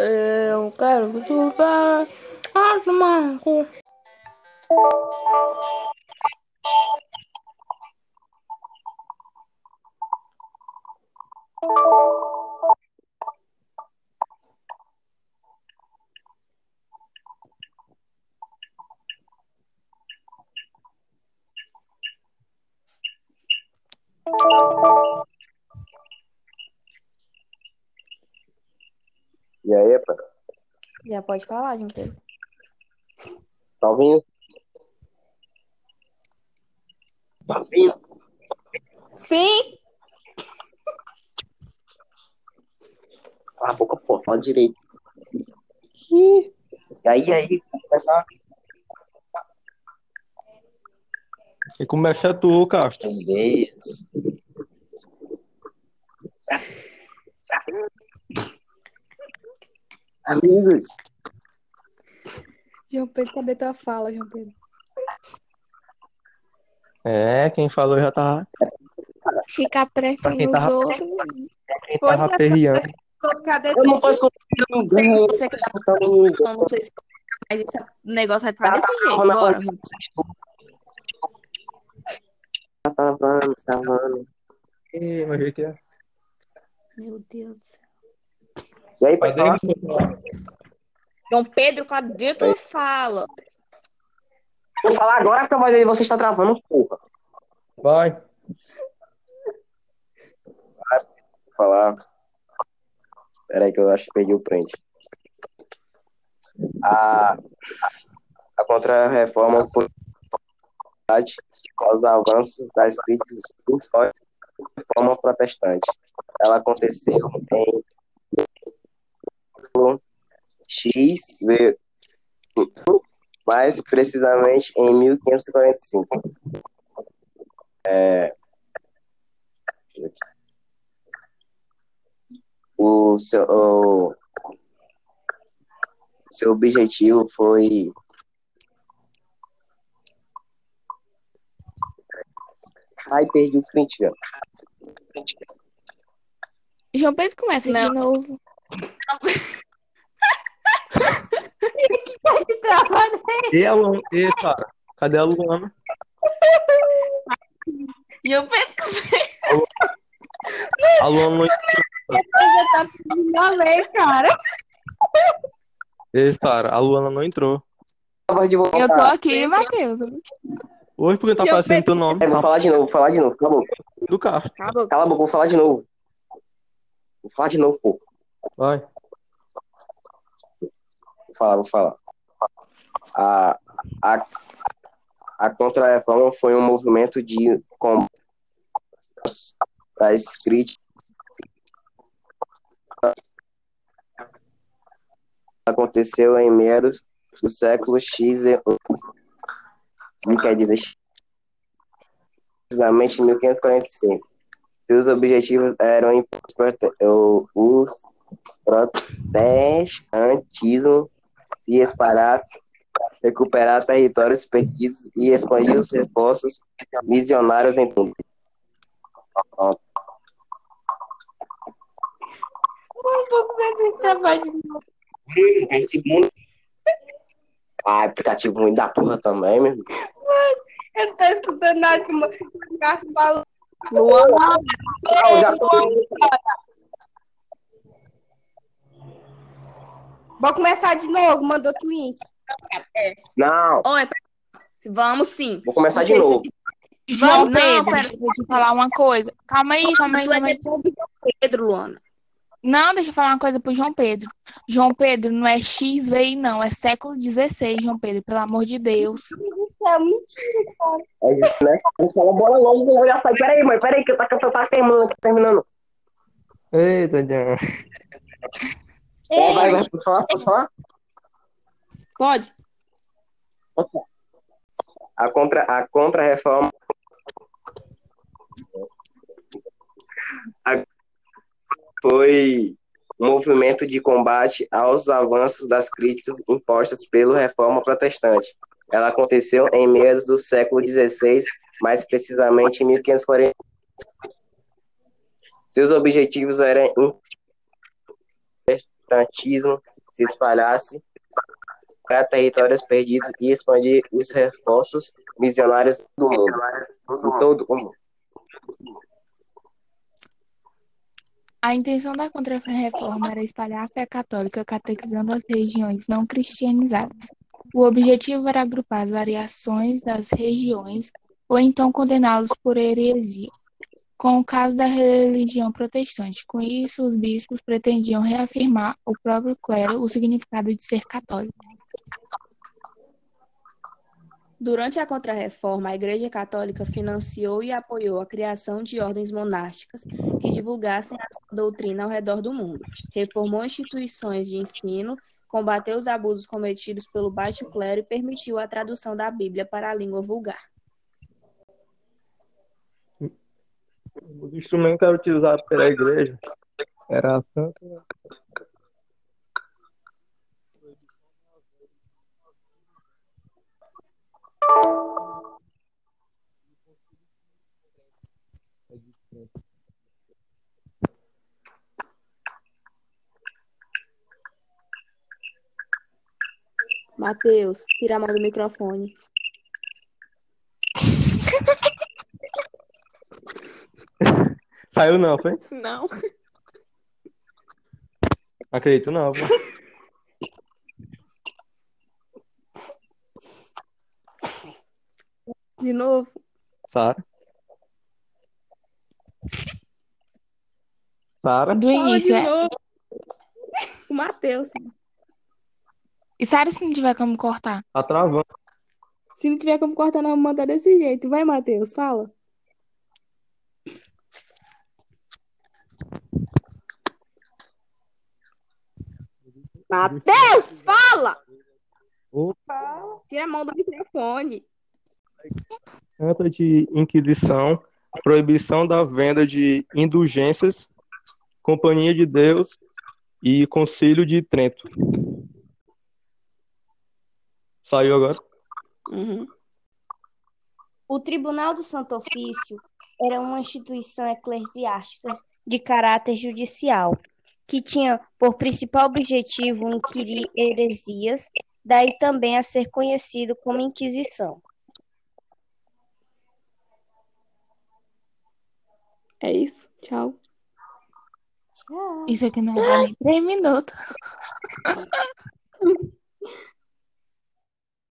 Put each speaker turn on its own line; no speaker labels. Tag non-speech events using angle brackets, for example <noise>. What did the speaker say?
Eu quero que tu vá. Ah, manco.
E aí, pá?
Já pode falar, Pedro.
Tá ouvindo? Tá ouvindo?
Sim!
Cala a boca, pô, fala direito. E aí, aí, vamos começar?
E começa tu, Castro.
Beleza. Amigos,
João Pedro, cadê tua fala, João Pedro?
É, quem falou já tava,
Ficar pressão
quem
nos
tava-
outros.
quem tava.
Cadê
eu não tô escutando ninguém.
Você que tá mas esse negócio vai ficar
Tá,
desse
tá,
jeito.
tá,
Bora.
Tá travando, tá travando.
Ih, meu jeito é.
Meu Deus do céu.
E aí, pode falar?
aí,
João Pedro, cadê tua fala?
Vou falar agora que a voz de você está travando, porra.
vai.
Vou falar. Pera aí que eu acho que perdi o print. A, a contra-reforma foi aos avanços das críticas da reforma protestante. Ela aconteceu em X, V- mais precisamente em 1545. É, o seu, o seu objetivo foi Ai, perdi o print, velho.
João Pedro começa de
Não. <laughs>
novo.
E a Luana? E, cara, cadê a Luana?
João Pedro, <laughs>
A Luana não
uma vez, cara.
Ei, cara, a Luana não entrou.
A.
Eu tô aqui, Matheus.
Hoje porque tá aparecendo teu nome.
É, vou falar de novo, vou falar de novo. Cala a boca.
Do Castro.
Acabou.
Cala a boca, vou falar de novo. Vou falar de novo, pô.
Vai.
Vou falar, vou falar. A, a, a contra-reforma foi um movimento de combate das críticas aconteceu em meados do século X e que quer dizer precisamente em 1545. Seus objetivos eram o o protestantismo se espalhasse, recuperar territórios perdidos e expandir os reforços missionários em tudo. Esse mundo. Ah, aplicativo ruim da porra também, meu. irmão.
Eu não tô escutando nada que o Cássio falou. Luana,
Não, já
Vou começar de novo, mandou o link.
Não,
Oi, vamos sim.
vou começar de novo.
João
Não,
Pedro,
pera-
deixa eu te falar uma coisa. Calma aí, calma aí,
é
calma aí.
do Pedro, Luana.
Não, deixa eu falar uma coisa pro João Pedro. João Pedro, não é XVI, não. É século XVI, João Pedro, pelo amor de Deus.
É mentira, cara.
É isso, né? Vou falar bola logo, vou já sair. Peraí, mãe, peraí, que tá, tá, tá terminando, tá terminando.
Eita, Jean.
Vai, vai, vai, posso falar? Posso falar?
Pode?
A contra a contra-reforma A- foi um movimento de combate aos avanços das críticas impostas pela reforma protestante. Ela aconteceu em meados do século XVI, mais precisamente em 1540. Seus objetivos eram protestantismo se espalhasse para territórios perdidos e expandir os reforços missionários do mundo, em todo o mundo.
A intenção da Contra-Reforma era espalhar a fé católica, catequizando as regiões não cristianizadas. O objetivo era agrupar as variações das regiões ou então condená-los por heresia, com o caso da religião protestante. Com isso, os bispos pretendiam reafirmar ao próprio clero o significado de ser católico.
Durante a Contra-Reforma, a Igreja Católica financiou e apoiou a criação de ordens monásticas que divulgassem a sua doutrina ao redor do mundo, reformou instituições de ensino, combateu os abusos cometidos pelo baixo clero e permitiu a tradução da Bíblia para a língua vulgar.
O instrumento utilizado pela igreja. Era a Santa
Mateus, tira a mão do microfone. <laughs>
Saiu não, foi?
Não.
Acredito não, pô. <laughs>
De novo.
Sara? Sara?
Do início,
de
é.
novo. O Mateus.
E Sara, se não tiver como cortar?
Tá travando.
Se não tiver como cortar, não, manda desse jeito. Vai, Mateus, fala. Mateus, fala!
Opa.
Tira a mão do microfone.
Santa de Inquisição, proibição da venda de indulgências, Companhia de Deus e Concílio de Trento. Saiu agora?
Uhum.
O Tribunal do Santo Ofício era uma instituição eclesiástica de caráter judicial, que tinha por principal objetivo inquirir heresias, daí também a ser conhecido como Inquisição.
É isso.
Tchau.
Isso aqui não vai nem três minutos. <laughs>